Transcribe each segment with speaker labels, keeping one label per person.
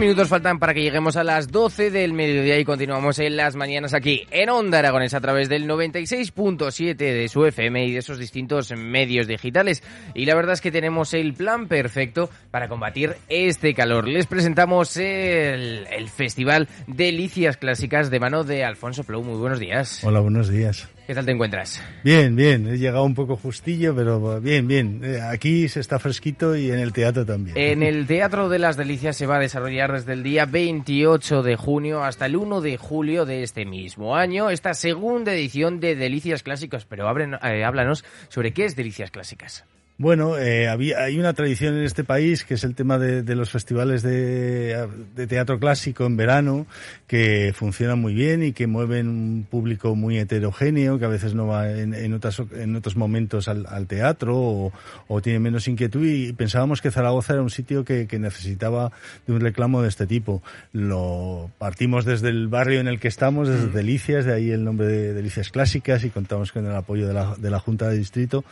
Speaker 1: minutos faltan para que lleguemos a las 12 del mediodía y continuamos en las mañanas aquí en Onda Aragones a través del 96.7 de su FM y de esos distintos medios digitales. Y la verdad es que tenemos el plan perfecto para combatir este calor. Les presentamos el, el Festival Delicias Clásicas de mano de Alfonso Plou. Muy buenos días.
Speaker 2: Hola, buenos días.
Speaker 1: ¿Qué tal te encuentras?
Speaker 2: Bien, bien. He llegado un poco justillo, pero bien, bien. Eh, Aquí se está fresquito y en el teatro también.
Speaker 1: En el Teatro de las Delicias se va a desarrollar desde el día 28 de junio hasta el 1 de julio de este mismo año esta segunda edición de Delicias Clásicos. Pero eh, háblanos sobre qué es Delicias Clásicas.
Speaker 2: Bueno, eh, había, hay una tradición en este país que es el tema de, de los festivales de, de teatro clásico en verano, que funcionan muy bien y que mueven un público muy heterogéneo, que a veces no va en, en, otras, en otros momentos al, al teatro o, o tiene menos inquietud y pensábamos que Zaragoza era un sitio que, que necesitaba de un reclamo de este tipo. Lo partimos desde el barrio en el que estamos, desde Delicias, de ahí el nombre de Delicias Clásicas y contamos con el apoyo de la, de la Junta de Distrito,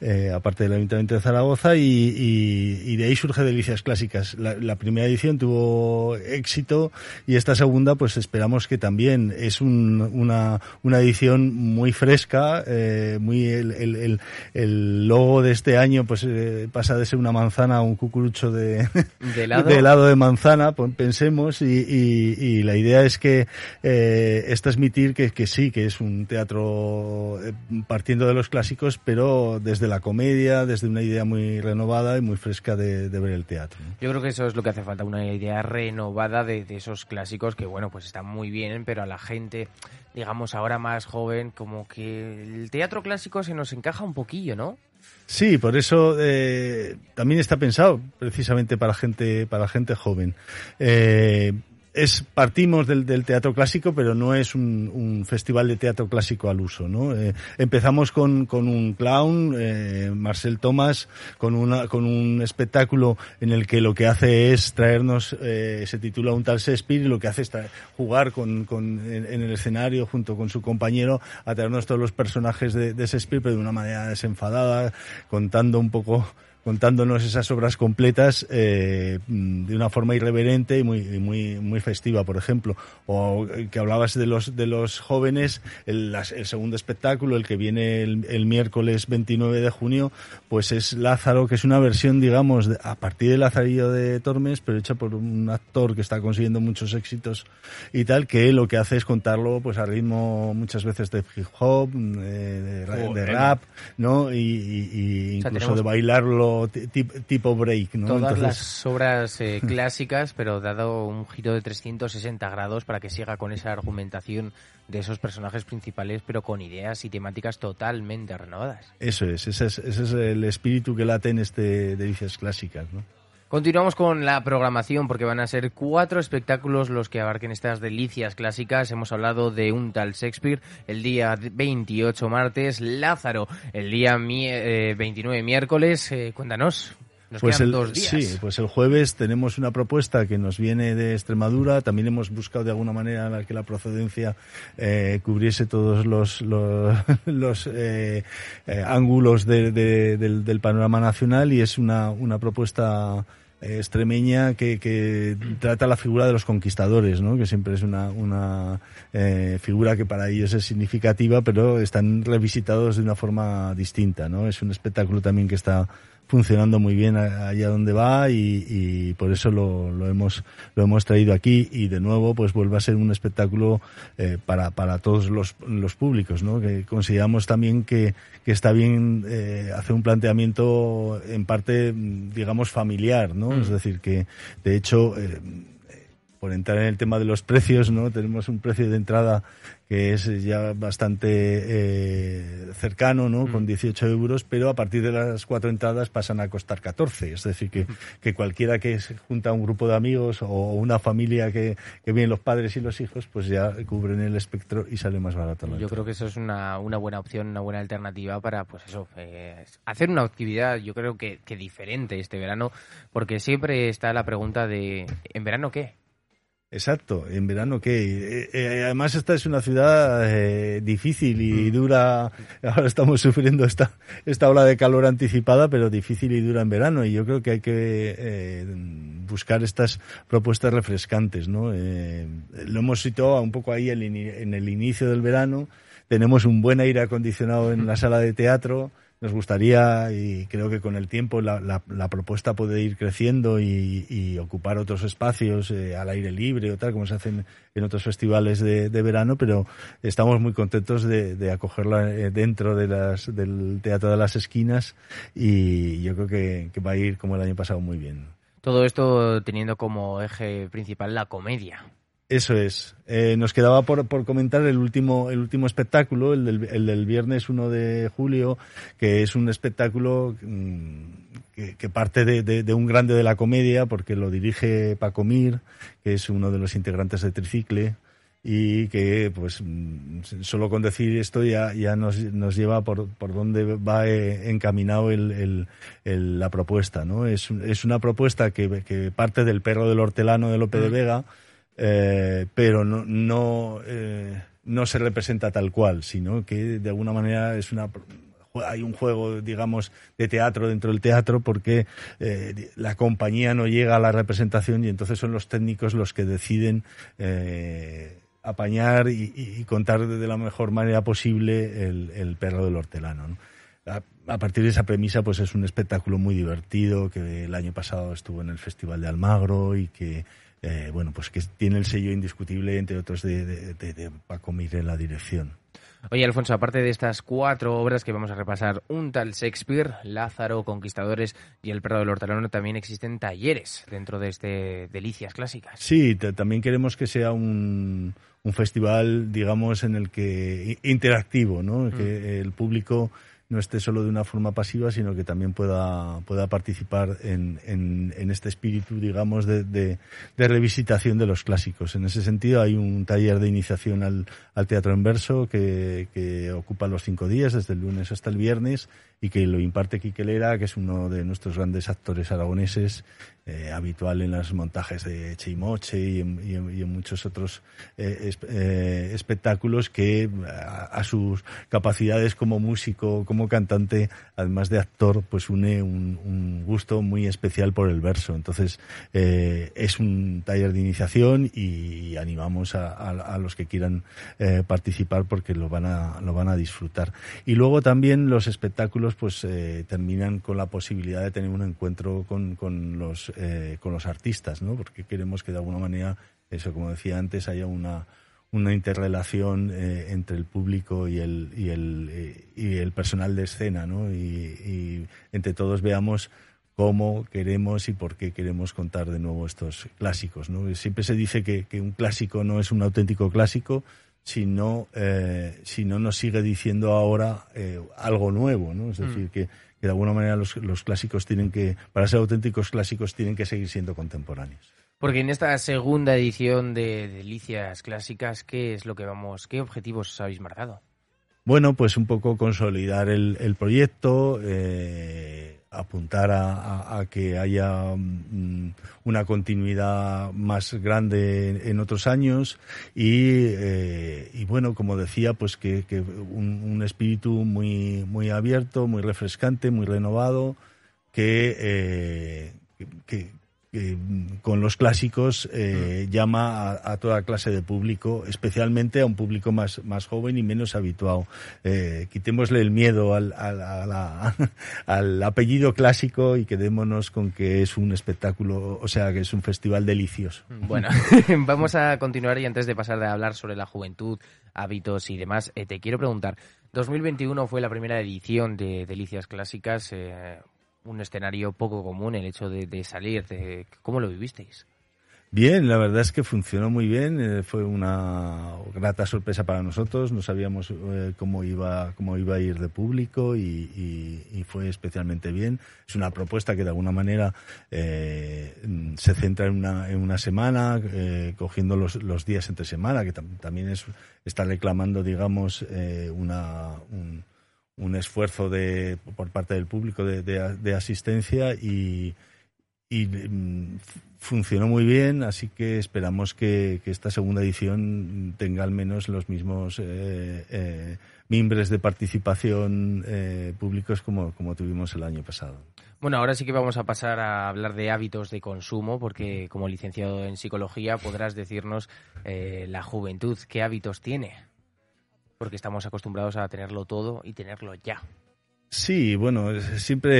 Speaker 2: eh, aparte del Ayuntamiento de Zaragoza y, y- y de ahí surge Delicias Clásicas. La, la primera edición tuvo éxito y esta segunda pues esperamos que también es un- una, una edición muy fresca, eh, muy el, el, el, el logo de este año pues eh, pasa de ser una manzana a un cucurucho de,
Speaker 1: ¿De helado?
Speaker 2: de helado de manzana, pues, pensemos, y, y- la idea es que eh, es transmitir que, que sí, que es un teatro eh, partiendo de los clásicos, pero desde la comedia, desde una idea muy renovada y muy fresca de, de ver el teatro. ¿no?
Speaker 1: Yo creo que eso es lo que hace falta, una idea renovada de, de esos clásicos que, bueno, pues están muy bien, pero a la gente, digamos, ahora más joven, como que el teatro clásico se nos encaja un poquillo, ¿no?
Speaker 2: Sí, por eso eh, también está pensado precisamente para gente para gente joven. Eh, es partimos del, del teatro clásico, pero no es un, un festival de teatro clásico al uso, ¿no? Eh, empezamos con, con un clown, eh, Marcel Thomas, con una con un espectáculo en el que lo que hace es traernos, eh, se titula un tal Shakespeare y lo que hace es jugar con, con en, en el escenario junto con su compañero a traernos todos los personajes de, de Shakespeare, pero de una manera desenfadada, contando un poco contándonos esas obras completas eh, de una forma irreverente y muy muy muy festiva por ejemplo o eh, que hablabas de los de los jóvenes el, segundo espectáculo el que viene el, el miércoles 29 de junio pues es Lázaro que es una versión digamos de- a partir de Lazarillo de Tormes pero hecha por un actor que está consiguiendo muchos éxitos y tal que lo que hace es contarlo pues a ritmo muchas veces de hip hop mm, eh, de, de
Speaker 1: Joder.
Speaker 2: rap no y, y- y
Speaker 1: O sea,
Speaker 2: incluso de bailarlo ti- ti- tipo break, ¿no?
Speaker 1: Todas
Speaker 2: Entonces,
Speaker 1: las obras eh, clásicas, pero dado un giro de 360 grados para que siga con esa argumentación de esos personajes principales, pero con ideas y temáticas totalmente renovadas.
Speaker 2: Eso es, ese es, ese es el espíritu que late en este Delicias Clásicas, ¿no?
Speaker 1: Continuamos con la programación porque van a ser cuatro espectáculos los que abarquen estas delicias clásicas. Hemos hablado de un tal Shakespeare el día 28 martes, Lázaro el día eh, 29 miércoles. Eh, cuéntanos, nos
Speaker 2: Pues
Speaker 1: quedan
Speaker 2: el,
Speaker 1: dos días.
Speaker 2: sí, pues el jueves tenemos una propuesta que nos viene de Extremadura. También hemos buscado de alguna manera en la que la procedencia eh, cubriese todos los, los, los, eh, eh, ángulos de- de- del, del panorama nacional y es una, una propuesta extremeña que, que trata la figura de los conquistadores, ¿no? que siempre es una, una eh, figura que para ellos es significativa, pero están revisitados de una forma distinta. ¿no? Es un espectáculo también que está funcionando muy bien allá donde va y, por eso lo, lo, hemos lo hemos traído aquí y de nuevo pues vuelve a ser un espectáculo eh, para, para todos los, los públicos ¿no? que consideramos también que, que está bien eh, hacer un planteamiento en parte digamos familiar ¿no? Mm. es decir que de hecho eh, por entrar en el tema de los precios, ¿no? Tenemos un precio de entrada que es ya bastante eh, cercano, ¿no? Con 18 mm. euros, pero a partir de las cuatro entradas pasan a costar 14. Es decir, que, que cualquiera que se junta a un grupo de amigos o una familia que, que vienen los padres y los hijos, pues ya cubren el espectro y sale más barato.
Speaker 1: Yo creo que eso es una, una buena opción, una buena alternativa para, pues eso, eh, hacer una actividad, yo creo que, que diferente este verano, porque siempre está la pregunta de, ¿en verano qué?
Speaker 2: Exacto, en verano qué. Eh, eh, además esta es una ciudad eh, difícil y mm. dura. Ahora estamos sufriendo esta esta ola de calor anticipada, pero difícil y dura en verano. Y yo creo que hay que buscar estas propuestas refrescantes, ¿no? lo hemos situado un poco ahí en el inicio del verano. Tenemos un buen aire acondicionado en la sala de teatro nos gustaría y creo que con el tiempo la, la, propuesta puede ir creciendo y, ocupar otros espacios eh, al aire libre o tal, como se hacen en otros festivales de, verano, pero estamos muy contentos de, acogerla eh, dentro de las, del Teatro de las Esquinas y yo creo que, que va a ir como el año pasado muy bien.
Speaker 1: Todo esto teniendo como eje principal la comedia.
Speaker 2: Eso es. Eh, nos quedaba por, por, comentar el último, el último espectáculo, el del, el del, viernes 1 de julio, que es un espectáculo mm, que, que, parte de, de, de, un grande de la comedia, porque lo dirige Paco Mir, que es uno de los integrantes de Tricicle, y que, pues, mm, solo con decir esto ya, ya nos, nos lleva por, por dónde va eh, encaminado el, el, el, la propuesta, ¿no? Es, es una propuesta que, que parte del perro del hortelano de Lope de mm. Vega, eh, pero no, no, eh, no se representa tal cual, sino que de alguna manera es una hay un juego, digamos, de teatro dentro del teatro porque eh, la compañía no llega a la representación y entonces son los técnicos los que deciden apañar y, contar de la mejor manera posible el, perro del hortelano. ¿no? A, a, partir de esa premisa, pues es un espectáculo muy divertido que el año pasado estuvo en el Festival de Almagro y que eh, bueno, pues que tiene el sello indiscutible, entre otros, de, de, de, de Paco Mir en la dirección.
Speaker 1: Oye, Alfonso, aparte de estas cuatro obras que vamos a repasar, un tal Shakespeare, Lázaro, Conquistadores y El perro del hortelano, también existen talleres dentro de este Delicias Clásicas.
Speaker 2: Sí, también queremos que sea un, un, festival, digamos, en el que interactivo, ¿no? Mm. Que el público no esté solo de una forma pasiva, sino que también pueda, pueda participar en, en, en este espíritu, digamos, de, de, de, revisitación de los clásicos. En ese sentido, hay un taller de iniciación al, al teatro en verso que, que, ocupa los cinco días, desde el lunes hasta el viernes, y que lo imparte Quiquelera, que es uno de nuestros grandes actores aragoneses, eh, habitual en los montajes de Cheimoche y en, y en, muchos otros eh, eh, espectáculos que a, sus capacidades como músico, como cantante, además de actor, pues une un, un gusto muy especial por el verso. Entonces, es un taller de iniciación y animamos a, a, los que quieran participar porque lo van, a, lo van a disfrutar. Y luego también los espectáculos pues terminan con la posibilidad de tener un encuentro con, con los eh, con los artistas, ¿no? Porque queremos que de alguna manera, eso como decía antes, haya una, una interrelación eh, entre el público y el, y el, eh, y el personal de escena, ¿no? Y, y, entre todos veamos cómo queremos y por qué queremos contar de nuevo estos clásicos, ¿no? Siempre se dice que, que un clásico no es un auténtico clásico, si no, eh, si no nos sigue diciendo ahora eh, algo nuevo, ¿no? Es decir, mm. que, que de alguna manera los, los clásicos tienen que, para ser auténticos clásicos, tienen que seguir siendo contemporáneos.
Speaker 1: Porque en esta segunda edición de Delicias Clásicas, ¿qué es lo que vamos, qué objetivos habéis marcado?
Speaker 2: Bueno, pues un poco consolidar el, el proyecto, eh, apuntar a, que haya um, una continuidad más grande en, otros años y, eh, y, bueno, como decía, pues que, que un, un, espíritu muy, muy abierto, muy refrescante, muy renovado, que, eh, que, mm, con los clásicos eh, llama a, a toda clase de público, especialmente a un público más, más joven y menos habituado. Eh, quitémosle el miedo al, al, a la- al apellido clásico y quedémonos con que es un espectáculo, o sea, que es un festival delicioso.
Speaker 1: Bueno, vamos a continuar y antes de pasar de hablar sobre la juventud, hábitos y demás, eh, te quiero preguntar, 2021 fue la primera edición de Delicias Clásicas, eh, un escenario poco común, el hecho de, salir, de, ¿cómo lo vivisteis?
Speaker 2: Bien, la verdad es que funcionó muy bien, eh, fue una grata sorpresa para nosotros, no sabíamos eh, cómo iba cómo iba a ir de público y, y- fue especialmente bien. Es una propuesta que de alguna manera eh, se centra en una, en una semana, eh, cogiendo los, los días entre semana, que tam- también es está reclamando, digamos, eh, una un, un esfuerzo de por parte del público de, de- asistencia y y mm, funcionó muy bien, así que esperamos que, que esta segunda edición tenga al menos los mismos eh, eh, mimbres de participación eh, públicos como, como tuvimos el año pasado.
Speaker 1: Bueno, ahora sí que vamos a pasar a hablar de hábitos de consumo, porque como licenciado en psicología podrás decirnos eh, la juventud, ¿qué hábitos tiene? Porque estamos acostumbrados a tenerlo todo y tenerlo ya.
Speaker 2: Sí, bueno, siempre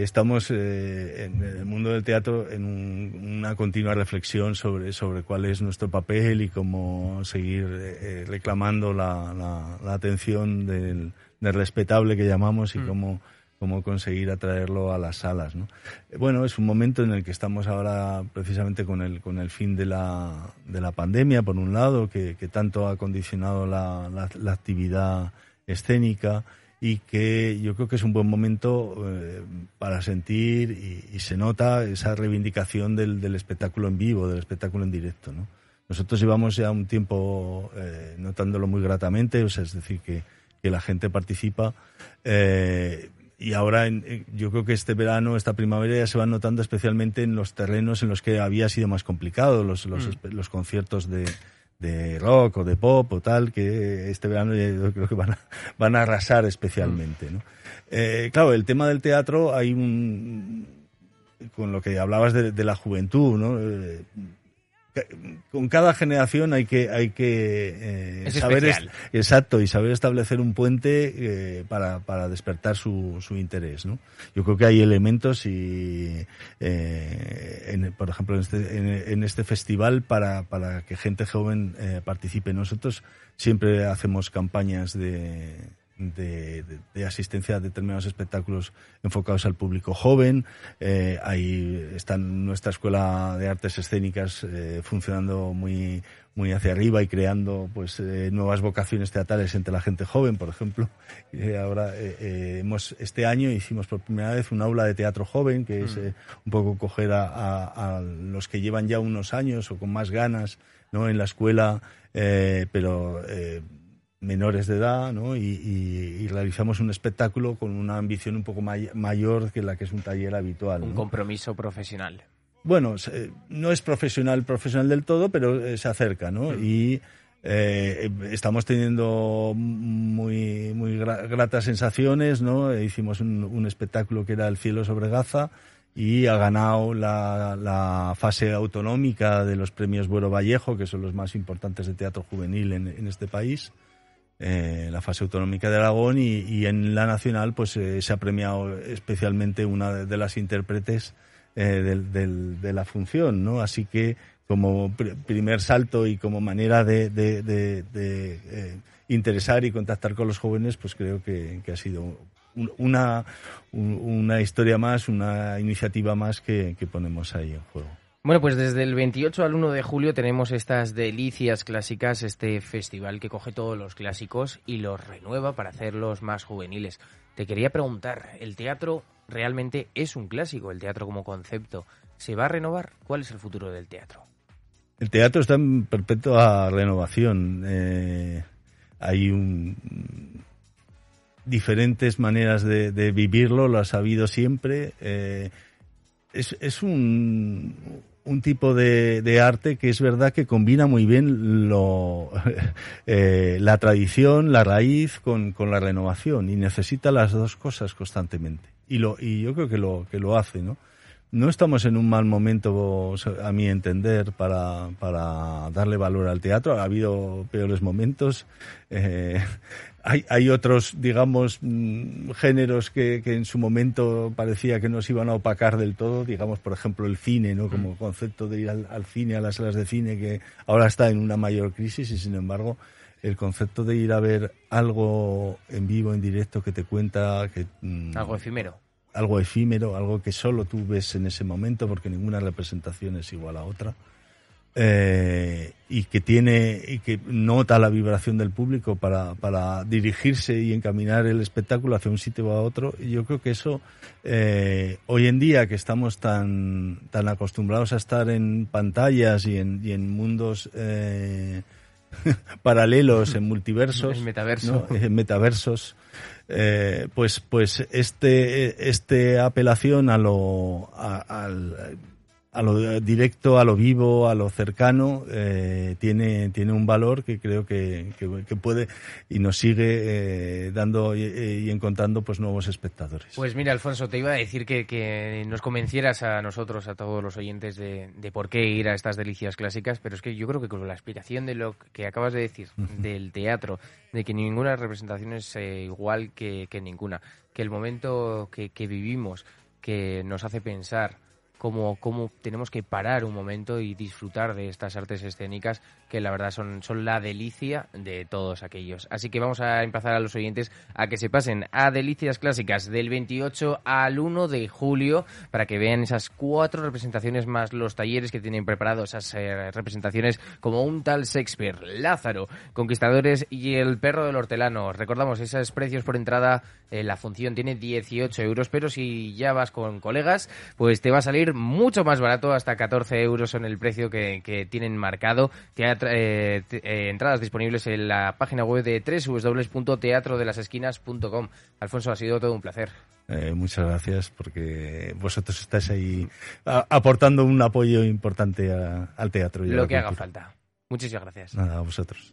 Speaker 2: eh, estamos eh, en el mundo del teatro en un- una continua reflexión sobre, sobre cuál es nuestro papel y cómo seguir eh, reclamando la, la- la atención del, del respetable que llamamos y
Speaker 1: Mm.
Speaker 2: cómo, cómo conseguir atraerlo a las salas. Eh, Bueno, es un momento en el que estamos ahora precisamente con el, con el fin de la, de la pandemia, por un lado, que, que tanto ha condicionado la, la- actividad escénica y que yo creo que es un buen momento eh, para sentir y, se nota esa reivindicación del, del espectáculo en vivo, del espectáculo en directo. ¿no? Nosotros llevamos ya un tiempo eh, notándolo muy gratamente, es decir, que, que la gente participa. Y ahora en- en- yo creo que este verano, esta primavera ya se van notando especialmente en los terrenos en los que había sido más complicado, los, los, espe- los conciertos de, de rock o de pop o tal, que este verano yo creo que van a, van a arrasar especialmente. ¿no? Eh, claro, el tema del teatro hay un... con lo que hablabas de, de la juventud, ¿no? Eh, con cada generación hay que hay que eh,
Speaker 1: Es
Speaker 2: saber exacto y saber establecer un puente eh, para, para despertar su, su interés ¿no? yo creo que hay elementos y eh, en- por ejemplo en este, en, en este festival para, para que gente joven eh, participe nosotros siempre hacemos campañas de de, de- de asistencia a determinados espectáculos enfocados al público joven. Eh, ahí está nuestra escuela de artes escénicas eh, funcionando muy muy hacia arriba y creando pues eh, nuevas vocaciones teatrales entre la gente joven, por ejemplo. Ahora eh, eh, hemos este año hicimos por primera vez un aula de teatro joven que es eh, un poco coger a, a- a los que llevan ya unos años o con más ganas no en la escuela, eh, pero eh, menores de edad, ¿no? Y, y- y realizamos un espectáculo con una ambición un poco may- mayor que la que es un taller habitual.
Speaker 1: Un
Speaker 2: ¿no?
Speaker 1: compromiso profesional.
Speaker 2: Bueno, se- no es profesional, profesional del todo, pero eh, se acerca, ¿no? Y eh, estamos teniendo muy, muy gra- gratas sensaciones, ¿no? Eh, Hicimos un, un espectáculo que era El cielo sobre Gaza y ha ganado la, la fase autonómica de los premios Buero Vallejo, que son los más importantes de teatro juvenil en, en este país. Eh, la fase autonómica de Aragón y, y en la nacional pues eh, se ha premiado especialmente una de, las intérpretes eh, del- del- de la función, ¿no? Así que como pr- primer salto y como manera de, de- eh, interesar y contactar con los jóvenes, pues creo que, ha sido un- una, un- una historia más, una iniciativa más que ponemos ahí en juego.
Speaker 1: Bueno, pues desde el 28 al 1 de julio tenemos estas delicias clásicas, este festival que coge todos los clásicos y los renueva para hacerlos más juveniles. Te quería preguntar, ¿el teatro realmente es un clásico, el teatro como concepto? ¿Se va a renovar? ¿Cuál es el futuro del teatro?
Speaker 2: El teatro está en perpetua renovación. Eh, hay un, diferentes maneras de, vivirlo, lo ha sabido siempre. Eh, es, es un, un tipo de, de arte que es verdad que combina muy bien lo, eh, la tradición, la raíz con, con la renovación y necesita las dos cosas constantemente. Y, lo, y yo creo que lo, que lo hace, ¿no? no estamos en un mal momento, a mi entender, para, para darle valor al teatro. Ha habido peores momentos. Eh, hay, hay otros, digamos, mm, géneros que, que en su momento parecía que nos iban a opacar del todo, digamos, por ejemplo, el cine, ¿no? Como concepto de ir al, al cine, a las salas de cine, que ahora está en una mayor crisis y, sin embargo, el concepto de ir a ver algo en vivo, en directo, que te cuenta... que mm,
Speaker 1: Algo efímero.
Speaker 2: algo efímero, algo que solo tú ves en ese momento porque ninguna representación es igual a otra. Eh, y que tiene y que nota la vibración del público para, para dirigirse y encaminar el espectáculo hacia un sitio o a otro. Y yo creo que eso, eh, hoy en día que estamos tan, tan acostumbrados a estar en pantallas y en, y en mundos eh, paralelos, en multiversos,
Speaker 1: metaverso.
Speaker 2: ¿no? en metaversos, eh, pues, pues este, este apelación a lo, a, al, a lo directo, a lo vivo, a lo cercano, eh, tiene, tiene un valor que creo que, que, que puede y nos sigue eh, dando y, y, encontrando pues nuevos espectadores.
Speaker 1: Pues mira, Alfonso, te iba a decir que, que nos convencieras a nosotros, a todos los oyentes, de, de, por qué ir a estas delicias clásicas, pero es que yo creo que con la explicación de lo que acabas de decir, del teatro, de que ninguna representación es eh, igual que, que, ninguna, que el momento que vivimos, que nos hace pensar, cómo, cómo tenemos que parar un momento y disfrutar de estas artes escénicas que la verdad son, son la delicia de todos aquellos. Así que vamos a empezar a los oyentes a que se pasen a Delicias Clásicas del 28 al 1 de julio para que vean esas cuatro representaciones más los talleres que tienen preparados, esas eh, representaciones como un tal Shakespeare, Lázaro, Conquistadores y El Perro del Hortelano. Recordamos, esos precios por entrada, eh, la función tiene 18 euros, pero si ya vas con colegas, pues te va a salir mucho más barato, hasta 14 euros son el precio que, tienen marcado. Eh, eh, entradas disponibles en la página web de www.teatrodelasesquinas.com. Alfonso, ha sido todo un placer.
Speaker 2: Eh, muchas gracias porque vosotros estáis ahí a, aportando un apoyo importante a, al teatro. Y
Speaker 1: Lo que haga falta. Muchísimas gracias.
Speaker 2: Nada, a vosotros.